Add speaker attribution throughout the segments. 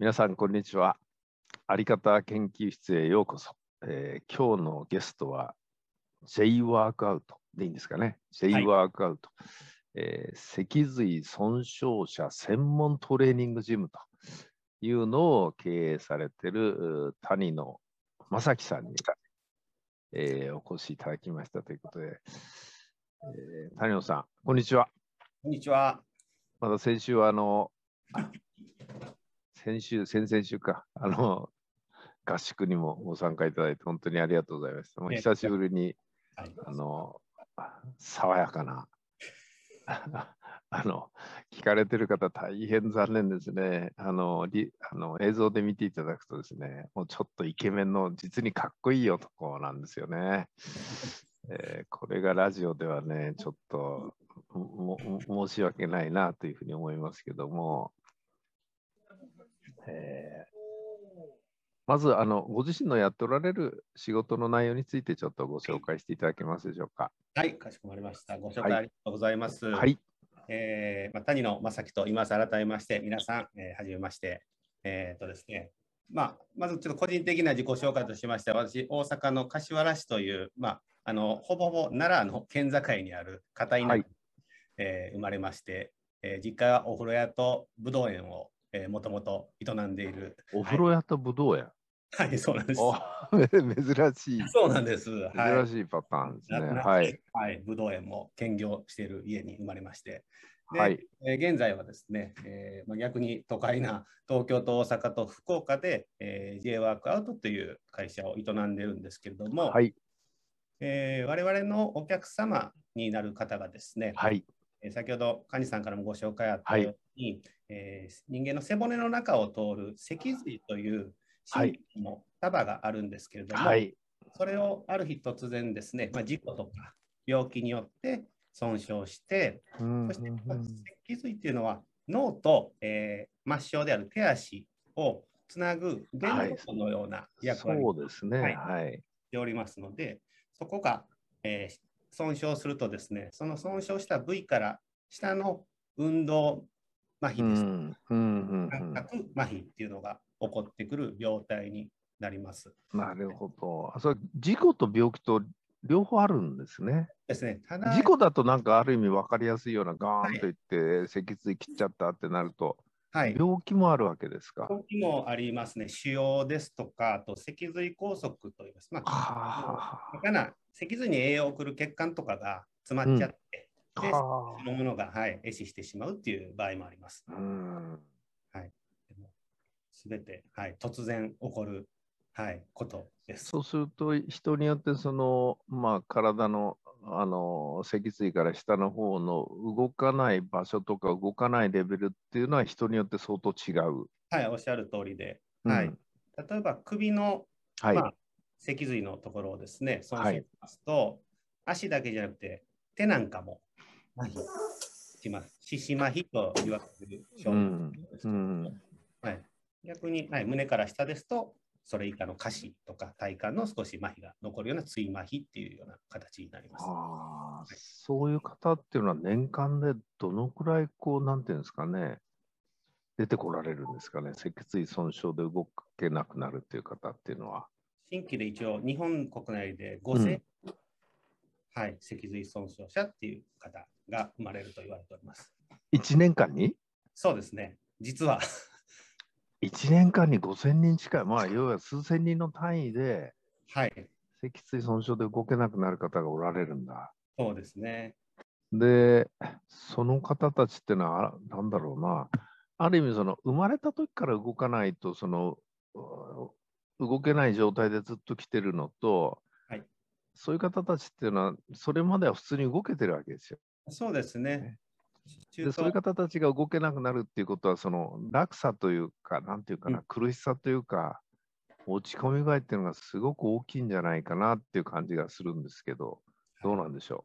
Speaker 1: 皆さん、こんにちは。あり方研究室へようこそ。えー今日のゲストは J ワークアウトでいいんですかね。J ワークアウト。えー脊髄損傷者専門トレーニングジムというのを経営されているう谷野正樹さんに、えーお越しいただきましたということで、えー谷野さん、こんにちは。
Speaker 2: こんにちは。
Speaker 1: まだ先週はあの、先週、先々週か、あの、合宿にもご参加いただいて、本当にありがとうございました。もう
Speaker 2: ええ
Speaker 1: 久しぶりに、
Speaker 2: はい、
Speaker 1: あの、爽やかな、あの、聞かれてる方、大変残念ですね。あの、リあの映像で見ていただくとですね、もうちょっとイケメンの、実にかっこいい男なんですよね。えーこれがラジオではね、ちょっと申し訳ないなというふうに思いますけども、えーまずあのご自身のやっておられる仕事の内容についてちょっとご紹介していただけますでしょうか。
Speaker 2: はい、かしこまりました。ご紹
Speaker 1: はい
Speaker 2: 介ありがとうございます。
Speaker 1: はい、
Speaker 2: えーまあ、谷野正樹と言います。改めまして、皆さん、えーはじめまして。えーとですね、まあ、まずちょっと個人的な自己紹介としまして、私、大阪の柏原市という、まあ、あのほぼほぼ奈良の県境にある片田舎に、
Speaker 1: はい
Speaker 2: えー生まれまして、えー実家はお風呂屋とぶどう園を、えーもともと営んでいる。
Speaker 1: お風呂屋とぶどう屋。
Speaker 2: はい、そうなんです。
Speaker 1: お珍しい、
Speaker 2: そうなんです。はい
Speaker 1: 珍しいパターンですね。はい。
Speaker 2: はい、ぶどう園も兼業している家に生まれまして、で
Speaker 1: はい。
Speaker 2: えー現在はですね、えーまあ、逆に都会な東京と大阪と福岡で、えー、J ワークアウトという会社を営んでいるんですけれども、
Speaker 1: はい。
Speaker 2: えー我々のお客様になる方がですね、
Speaker 1: はい。
Speaker 2: えー先ほどカニさんからもご紹介あったように、えー人間の背骨の中を通る脊髄という神経の束があるんですけれども、
Speaker 1: はい。
Speaker 2: それをある日突然ですね、まあ、事故とか病気によって損傷して、
Speaker 1: うん
Speaker 2: そして
Speaker 1: うん
Speaker 2: まあ脊髄っていうのは脳と、えー末梢である手足をつなぐ電
Speaker 1: はい
Speaker 2: 路のような役割を
Speaker 1: そうですね。
Speaker 2: はいおりますので、そこが、えー損傷するとですね、その損傷した部位から下の運動麻痺です。
Speaker 1: うん。うん。うんうん
Speaker 2: 感覚麻痺っていうのが起こってくる病態になります。
Speaker 1: なるほど。あそれ事故と病気と両方あるんですね。
Speaker 2: ですね。ただ、
Speaker 1: 事故だとなんかある意味分かりやすいようなガーンといって脊髄切っちゃったってなると、
Speaker 2: はい、
Speaker 1: 病気もあるわけですか？
Speaker 2: 病気もありますね。腫瘍ですとか、あと脊髄梗塞といいます。まあ、
Speaker 1: は
Speaker 2: だから脊髄に栄養を送る血管とかが詰まっちゃって、
Speaker 1: あ。
Speaker 2: で
Speaker 1: は
Speaker 2: そのものが、はい、壊死してしまうっていう場合もあります。
Speaker 1: あ。うん。
Speaker 2: すべて、はい、突然起こる、はい、ことです。
Speaker 1: そうすると人によってそのまあ体のあの脊髄から下の方の動かない場所とか動かないレベルっていうのは人によって相当違う。
Speaker 2: はい、おっしゃる通りで、
Speaker 1: うん
Speaker 2: はい、例えば首の、
Speaker 1: はい。
Speaker 2: まあ、脊髄のところをですね、損傷しますと、足だけじゃなくて手なんかも麻痺します。四肢麻痺と言われる症状
Speaker 1: うん
Speaker 2: ですけど
Speaker 1: うん
Speaker 2: はい、逆に、はい、胸から下ですと、それ以下の下肢とか体幹の少し麻痺が残るような椎麻痺っていうような形になります。
Speaker 1: ああ、そういう方っていうのは年間でどのくらいこう、なんていうんですかね、出てこられるんですかね、脊椎損傷で動けなくなるっていう方っていうのは。
Speaker 2: 新規で一応、日本国内で5000、はい、脊髄損傷者っていう方が生まれると言われております。
Speaker 1: 1年間に？
Speaker 2: そうですね、実は、
Speaker 1: 1年間に5000人近い、まあ、要は数千人の単位で、
Speaker 2: はい、
Speaker 1: 脊椎損傷で動けなくなる方がおられるんだ。
Speaker 2: そうですね。
Speaker 1: で、その方たちってのは、あなんだろうな、ある意味、その生まれた時から動かないと、そのう動けない状態でずっと来てるのと、
Speaker 2: はい
Speaker 1: そういう方たちっていうのは、それまでは普通に動けてるわけですよ。
Speaker 2: そうですね
Speaker 1: で、そういう
Speaker 2: 東
Speaker 1: 方たちが動けなくなるっていうことは、その落差というか、なんていうかな、
Speaker 2: うん
Speaker 1: 苦しさというか、落ち込み具合っていうのがすごく大きいんじゃないかなっていう感じがするんですけど、どうなんでしょ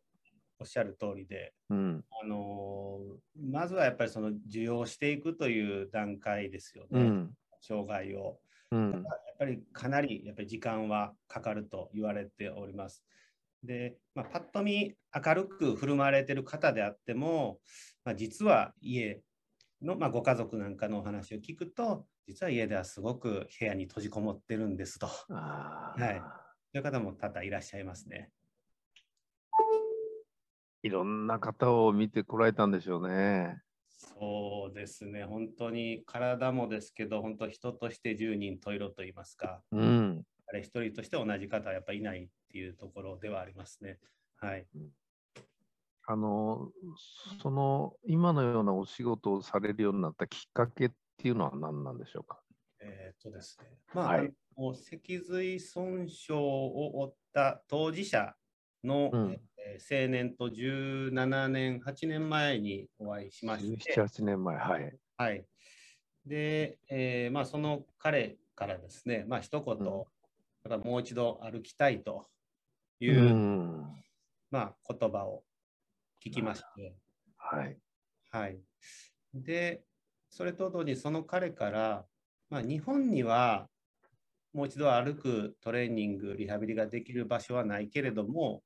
Speaker 2: おっしゃる通りで、
Speaker 1: う。うん。
Speaker 2: あのーまずはやっぱりその受容していくという段階ですよね、
Speaker 1: うん。
Speaker 2: 障害を。
Speaker 1: うん。
Speaker 2: やっぱりかなりやっぱり時間はかかると言われております。で、まあ、パッと見明るく振る舞われている方であっても、まあ、実は家の、まあ、ご家族なんかのお話を聞くと、実は家ではすごく部屋に閉じこもってるんですと。
Speaker 1: あ
Speaker 2: はいそういう方も多々いらっしゃいますね。
Speaker 1: いろんな方を見てこられたんでしょうね。
Speaker 2: そうですね、本当に体もですけど、本当人として十人十色と言いますか、
Speaker 1: うん。
Speaker 2: あれ一人として同じ方はやっぱりいないっていうところではありますね。はい。
Speaker 1: あの、その、今のようなお仕事をされるようになったきっかけっていうのは何なんでしょうか？
Speaker 2: えーっとですね、まあ、
Speaker 1: はい
Speaker 2: 脊髄損傷を負った当事者の、
Speaker 1: うん
Speaker 2: えー青年と17年、8年前にお会いしまして、
Speaker 1: 17、8年前、はい。
Speaker 2: はい。で、えーまあ、その彼からですね、まあ、一言、
Speaker 1: うん
Speaker 2: だからもう一度歩きたいと
Speaker 1: う
Speaker 2: いう、
Speaker 1: ん。
Speaker 2: まあ、言葉を聞きまして、
Speaker 1: はい。
Speaker 2: はい。で、それと同時にその彼から、まあ、日本にはもう一度歩くトレーニング、リハビリができる場所はないけれども、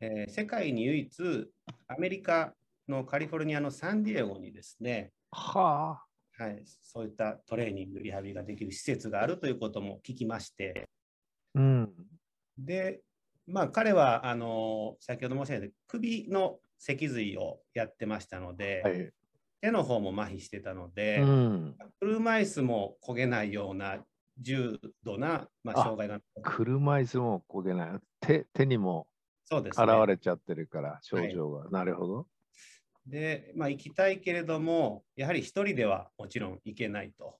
Speaker 2: えー世界に唯一、アメリカのカリフォルニアのサンディエゴにですね、
Speaker 1: はあ。
Speaker 2: はい、そういったトレーニング、リハビリができる施設があるということも聞きまして、
Speaker 1: うん。
Speaker 2: で、まあ、彼はあの先ほど申し上げた首の脊髄をやってましたので、
Speaker 1: はい。
Speaker 2: 手の方も麻痺してたので、
Speaker 1: うん。
Speaker 2: 車椅子も焦げないような重度な、まあ、
Speaker 1: あ
Speaker 2: 障害が
Speaker 1: 車椅子も焦げない。手手にも
Speaker 2: そうです、
Speaker 1: 現
Speaker 2: ね。
Speaker 1: れちゃってるから、症状が。なるほど。
Speaker 2: で、まあ、行きたいけれども、やはり一人ではもちろん行けないと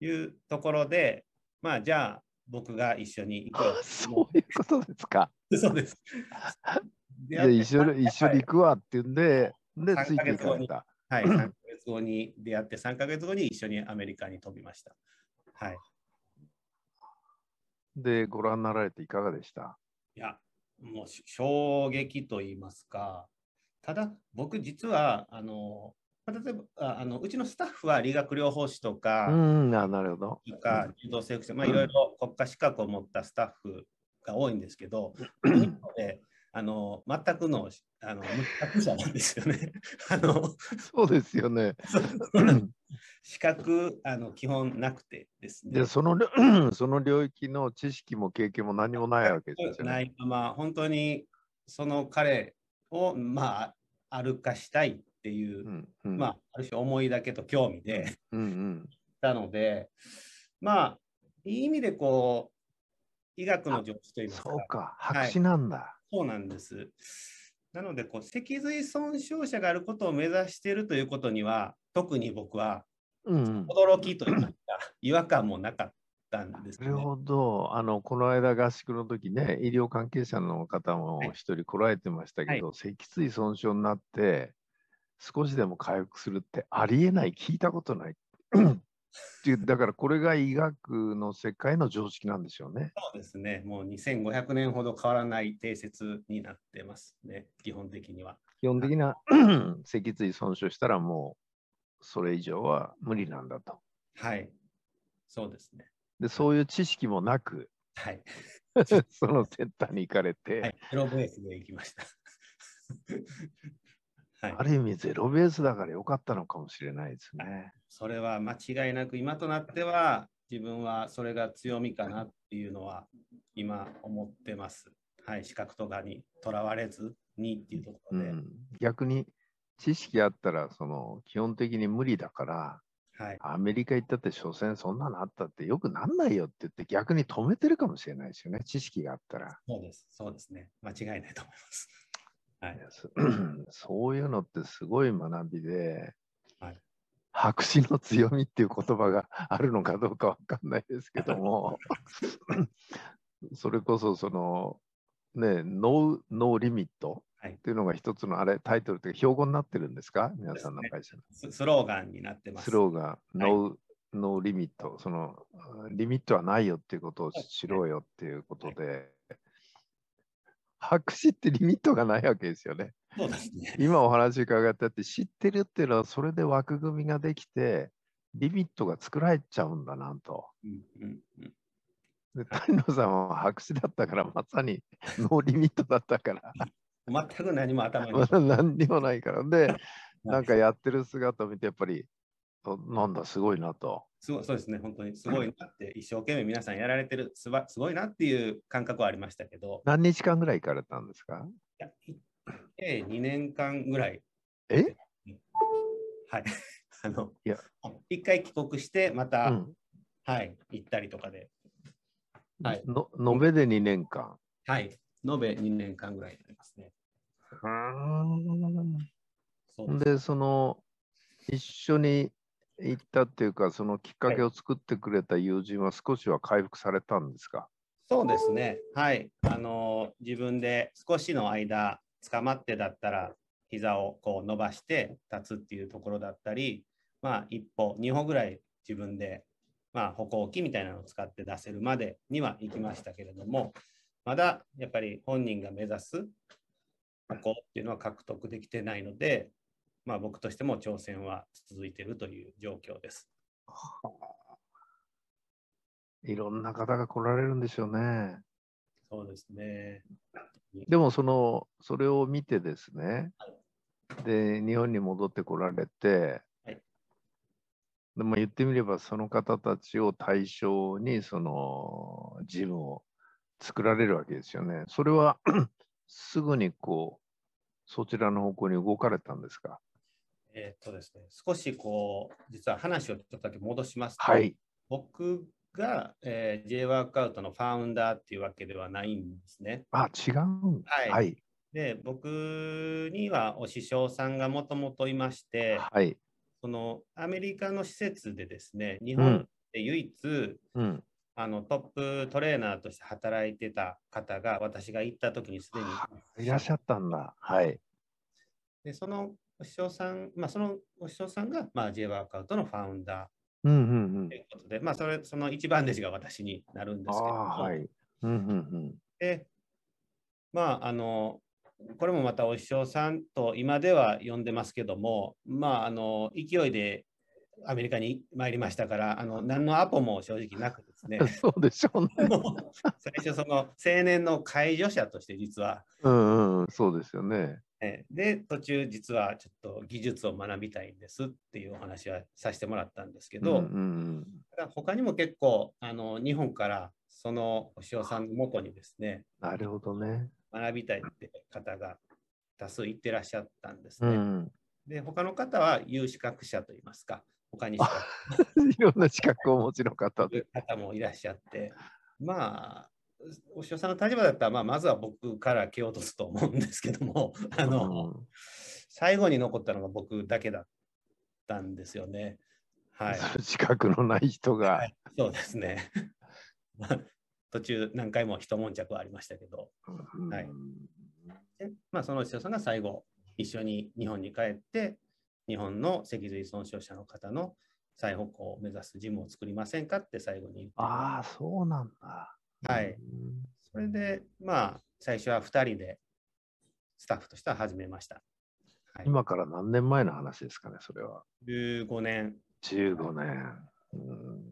Speaker 2: いうところで、まあ、じゃあ僕が一緒に行こう。
Speaker 1: そういうことですか。
Speaker 2: そうです。
Speaker 1: じゃあ一緒に一緒に行くわって言うんで、で、
Speaker 2: 三
Speaker 1: ついていかれた。
Speaker 2: はい、3ヶ月後に出会って、3ヶ月後に一緒にアメリカに飛びました。はい。
Speaker 1: で、ご覧になられていかがでした？
Speaker 2: いや、もうし衝撃と言いますか、ただ、僕実は、あの、まあ例えばああのうちのスタッフは理学療法士とか、
Speaker 1: うん、あなるほど。
Speaker 2: とか、柔道整復師、まあ、いろいろ国家資格を持ったスタッフが多いんですけど、あの全くのあの無資格者なんですよね。あの
Speaker 1: そうですよね。
Speaker 2: 資格あの基本なくてですね
Speaker 1: で、。その領 その領域の知識も経験も何もないわけですよね。
Speaker 2: ないまま、本当にその彼を、まあ、歩かしたいっていう、
Speaker 1: うんうん
Speaker 2: まあ、ある種思いだけと興味で
Speaker 1: うんうん
Speaker 2: たので、まあ、いい意味でこう、医学の常識といいますか
Speaker 1: そう、か、
Speaker 2: はい
Speaker 1: 白紙なんだ。
Speaker 2: そうなんです。なのでこう、脊髄損傷者があることを目指しているということには、特に僕は
Speaker 1: うんうん
Speaker 2: 驚きといいますか、違和感もなかったんですね。
Speaker 1: なるほど。あの、この間合宿の時ね、医療関係者の方も
Speaker 2: はい
Speaker 1: 一人来られてましたけど、脊椎損傷になって、少しでも回復するってありえない、聞いたことない。っていうだからこれが医学の世界の常識なんでしょうね。
Speaker 2: そうですね。もう2500年ほど変わらない定説になってますね、基本的には。
Speaker 1: 基本的な 脊椎損傷したらもうそれ以上は無理なんだと。
Speaker 2: はい。そうですね。
Speaker 1: で、そういう知識もなく、
Speaker 2: はい。
Speaker 1: そのセンターに行かれて、
Speaker 2: はい。ゼロベースで行きました。はい
Speaker 1: あ。る意味ゼロベースだから良かったのかもしれないですね。
Speaker 2: それは間違いなく今となっては自分はそれが強みかなっていうのは今思ってます。はい。資格とかにとらわれずにっていうところで。
Speaker 1: うん、逆に知識あったらその基本的に無理だから
Speaker 2: はい。
Speaker 1: アメリカ行ったって所詮そんなのあったってよくなんないよって言って逆に止めてるかもしれないですよね知識があったら。
Speaker 2: そうです。そうですね。間違いないと思います。はい。
Speaker 1: そ そういうのってすごい学びで、
Speaker 2: はい。
Speaker 1: 白紙の強みっていう言葉があるのかどうかわかんないですけども それこそそのね no no limit
Speaker 2: はい。
Speaker 1: っていうのが一つのあれタイトルって標語になってるんですか？皆さんの会社の。
Speaker 2: ススローガンになってます。
Speaker 1: スローガン、 no、no limit、その、リミットはないよっていうことを知ろうよっていうことで、白紙ってリミットがないわけですよね。
Speaker 2: そうですね。
Speaker 1: 今お話伺ってあって、知ってるっていうのは、それで枠組みができて、リミットが作られちゃうんだなんと。
Speaker 2: うんうんうん
Speaker 1: で谷野さんは白紙だったから、まさに ノーリミットだったから、
Speaker 2: 全く何も頭に
Speaker 1: 何にもないから。で、
Speaker 2: い
Speaker 1: なんかやってる姿を見て、やっぱり、あなんだ、すごいなと。
Speaker 2: すごいそうですね、本当にすごいなって、一生懸命皆さんやられてる、すばすごいなっていう感覚はありましたけど、
Speaker 1: 何日間ぐらい行かれたんですか？
Speaker 2: いやいえ2年間ぐらい、
Speaker 1: え？
Speaker 2: はい、あの
Speaker 1: いや。
Speaker 2: 一回帰国して、また、
Speaker 1: うん。
Speaker 2: はい、行ったりとかで、はい。
Speaker 1: の延べで2年間。
Speaker 2: はい、延べ2年間ぐらいになりますね。そうです
Speaker 1: で、その、一緒に行ったっていうか、そのきっかけを作ってくれた友人は少しは回復されたんですか、
Speaker 2: そうですね。はい。あの、自分で少しの間、捕まってだったら、膝をこう伸ばして立つっていうところだったり、まあ、一歩、二歩ぐらい自分で、まあ、歩行器みたいなのを使って出せるまでには行きましたけれども、まだやっぱり本人が目指す歩行っていうのは獲得できてないので、まあ、僕としても挑戦は続いているという状況です。
Speaker 1: いろんな方が来られるんでしょうね。
Speaker 2: そうですね。
Speaker 1: でもその、それを見てですね、で、日本に戻ってこられて、
Speaker 2: はい
Speaker 1: でも言ってみれば、その方たちを対象に、その、ジムを作られるわけですよね。それは すぐにこう、そちらの方向に動かれたんですか？
Speaker 2: えーっとですね、少しこう、実は話をちょっとだけ戻しますと、
Speaker 1: はい。
Speaker 2: 僕が、えー、J ワークアウトのファウンダーっていうわけではないんですね。
Speaker 1: あ、違うん
Speaker 2: はい
Speaker 1: はい。
Speaker 2: で、僕にはお師匠さんがもともといまして、
Speaker 1: はい。
Speaker 2: そのアメリカの施設でですね、日本
Speaker 1: うん。
Speaker 2: で唯一、
Speaker 1: うん。
Speaker 2: あのトップトレーナーとして働いてた方が私が行った時にすでに
Speaker 1: いらっしゃったんだ。はい。
Speaker 2: でそのお師匠さん、まあ、そのお師匠さんが、まあ、J ワークアウトのファウンダー
Speaker 1: うんうんうん
Speaker 2: ということで、まあ、それ、その一番弟子が私になるんで
Speaker 1: あ
Speaker 2: すけど
Speaker 1: はい。うんうん
Speaker 2: で、まあ、あの、これもまたお師匠さんと今では呼んでますけども、まあ、あの、勢いでアメリカに参りましたから、あの、何のアポも正直なくですね
Speaker 1: うん。そうでしょうね。
Speaker 2: 最初その青年の介助者として実は、
Speaker 1: うんうん、そうですよね。
Speaker 2: えで、途中実はちょっと技術を学びたいんですっていうお話はさせてもらったんですけど、
Speaker 1: うんうん
Speaker 2: 他にも結構あの日本からそのお師匠さんのもとにですね
Speaker 1: なるほどね。
Speaker 2: 学びたいって方が多数いってらっしゃったんですね。
Speaker 1: うん。
Speaker 2: で他の方は有資格者といいますか他に
Speaker 1: いろんな資格をお持ちの方で。
Speaker 2: 方もいらっしゃってまあお師匠さんの立場だったら、まあ、まずは僕から蹴落とすと思うんですけども あの、
Speaker 1: うん
Speaker 2: 最後に残ったのが僕だけだったんですよね。はい。
Speaker 1: 資格のない人が。
Speaker 2: はいそうですね。ま あ途中何回も一悶着はありましたけど、
Speaker 1: うん
Speaker 2: はいでまあ、そのお師匠さんが最後、一緒に日本に帰って、日本の脊髄損傷者の方の再歩行を目指すジムを作りませんかって最後に言って
Speaker 1: ああ、そうなんだ。
Speaker 2: はい
Speaker 1: うん
Speaker 2: それで、まあ、最初は2人でスタッフとしては始めました。はい、
Speaker 1: 今から何年前の話ですかね、それは。
Speaker 2: 15年
Speaker 1: 15年。うん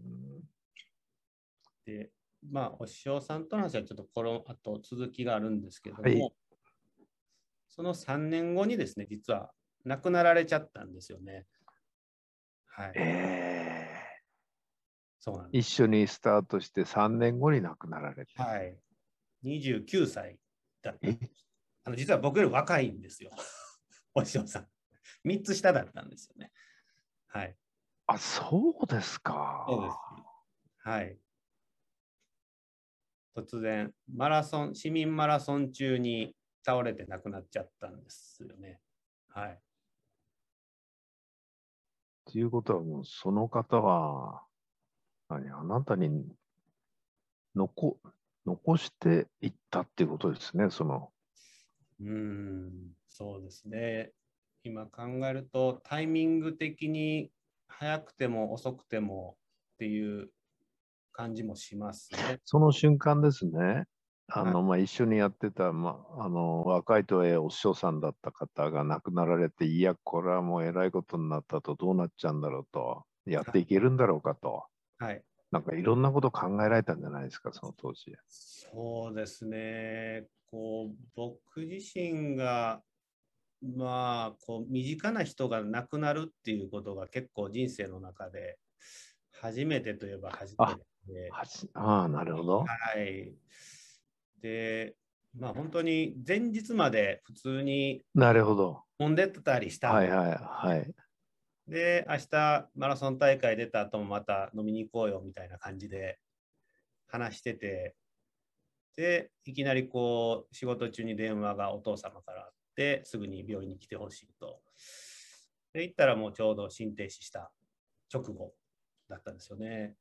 Speaker 2: で、まあ、お師匠さんとの話はちょっとこの後続きがあるんですけども、
Speaker 1: はい
Speaker 2: その3年後にですね、実は亡くなられちゃったんですよね。はい。
Speaker 1: ええ
Speaker 2: そうなんです。
Speaker 1: 一緒にスタートして3年後に亡くなられて。
Speaker 2: はい。29歳だった。あの実は僕より若いんですよ。お師匠さん。3つ下だったんですよね。はい。
Speaker 1: あ、そうですか。
Speaker 2: そうです。はい。突然、マラソン、市民マラソン中に倒れて亡くなっちゃったんですよね。はい。
Speaker 1: ということはもうその方は、何あなたに残残していったっていうことですね、その。
Speaker 2: うーん、そうですね。今考えると、タイミング的に早くても遅くてもっていう感じもしますね。
Speaker 1: その瞬間ですね、あの、まあ、一緒にやってた、まあ、あの、若いとはいえお師匠さんだった方が亡くなられて、いや、これはもうえらいことになったと、どうなっちゃうんだろうと、やっていけるんだろうかと、
Speaker 2: はい。
Speaker 1: なんかいろんなこと考えられたんじゃないですか、その当時。
Speaker 2: そうですね。こう、僕自身が、まあ、こう、身近な人が亡くなるっていうことが結構人生の中で初めてといえば初めてで。
Speaker 1: ああ、なるほど。
Speaker 2: はい。で、まあ本当に前日まで普通に
Speaker 1: なるほど。
Speaker 2: 飲んでたりした
Speaker 1: はいはいはい。
Speaker 2: で、明日マラソン大会出た後もまた飲みに行こうよみたいな感じで話してて、で、いきなりこう仕事中に電話がお父様からあって、すぐに病院に来てほしいと。で、行ったらもうちょうど心停止した直後だったんですよね。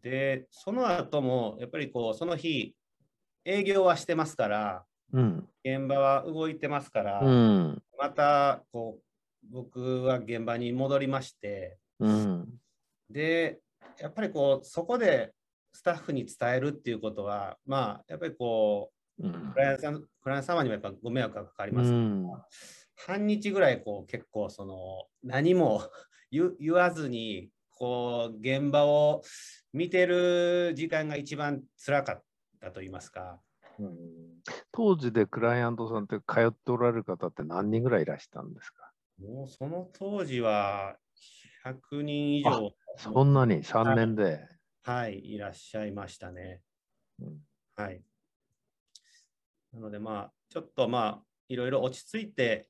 Speaker 2: で、その後もやっぱりこう、その日、営業はしてますから、
Speaker 1: うん。
Speaker 2: 現場は動いてますから、
Speaker 1: うん。
Speaker 2: またこう僕は現場に戻りまして
Speaker 1: うん。
Speaker 2: でやっぱりこうそこでスタッフに伝えるっていうことはまあやっぱりこ
Speaker 1: うん
Speaker 2: うクライアントさんクライアント様にもやっぱご迷惑がかかり
Speaker 1: う
Speaker 2: ます、
Speaker 1: ん。
Speaker 2: 半日ぐらいこう結構その何も 言言わずにこう現場を見てる時間が一番辛かったと言いますか
Speaker 1: うん当時でクライアントさんって通っておられる方って何人ぐらいいらしたんですか？
Speaker 2: もうその当時は100人以上。
Speaker 1: そんなに？3年で？
Speaker 2: はい、いらっしゃいましたね。
Speaker 1: うん。
Speaker 2: はい。なので、まあ、ちょっとまあ、いろいろ落ち着いて、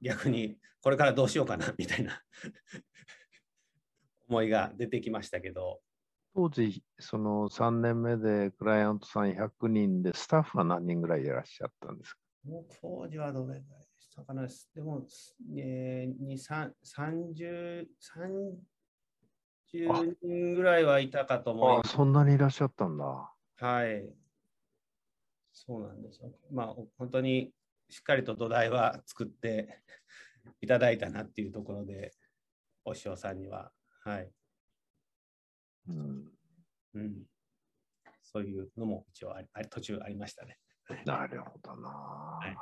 Speaker 2: 逆にこれからどうしようかな、みたいな。思いが出てきましたけど、
Speaker 1: 当時、その3年目でクライアントさん100人で、スタッフは何人ぐらいいらっしゃったんですか？
Speaker 2: もう当時はどれぐらい？でしたかな、でも、えー、2、3 30、30人ぐらいはいたかと思います。
Speaker 1: あそんなにいらっしゃったんだ。
Speaker 2: はい。そうなんですよ。まあ、本当にしっかりと土台は作って いただいたなっていうところで、お師匠さんには、はい。
Speaker 1: うん、
Speaker 2: うん。そういうのも一応あり途中ありましたね。
Speaker 1: なるほどな。
Speaker 2: い
Speaker 1: い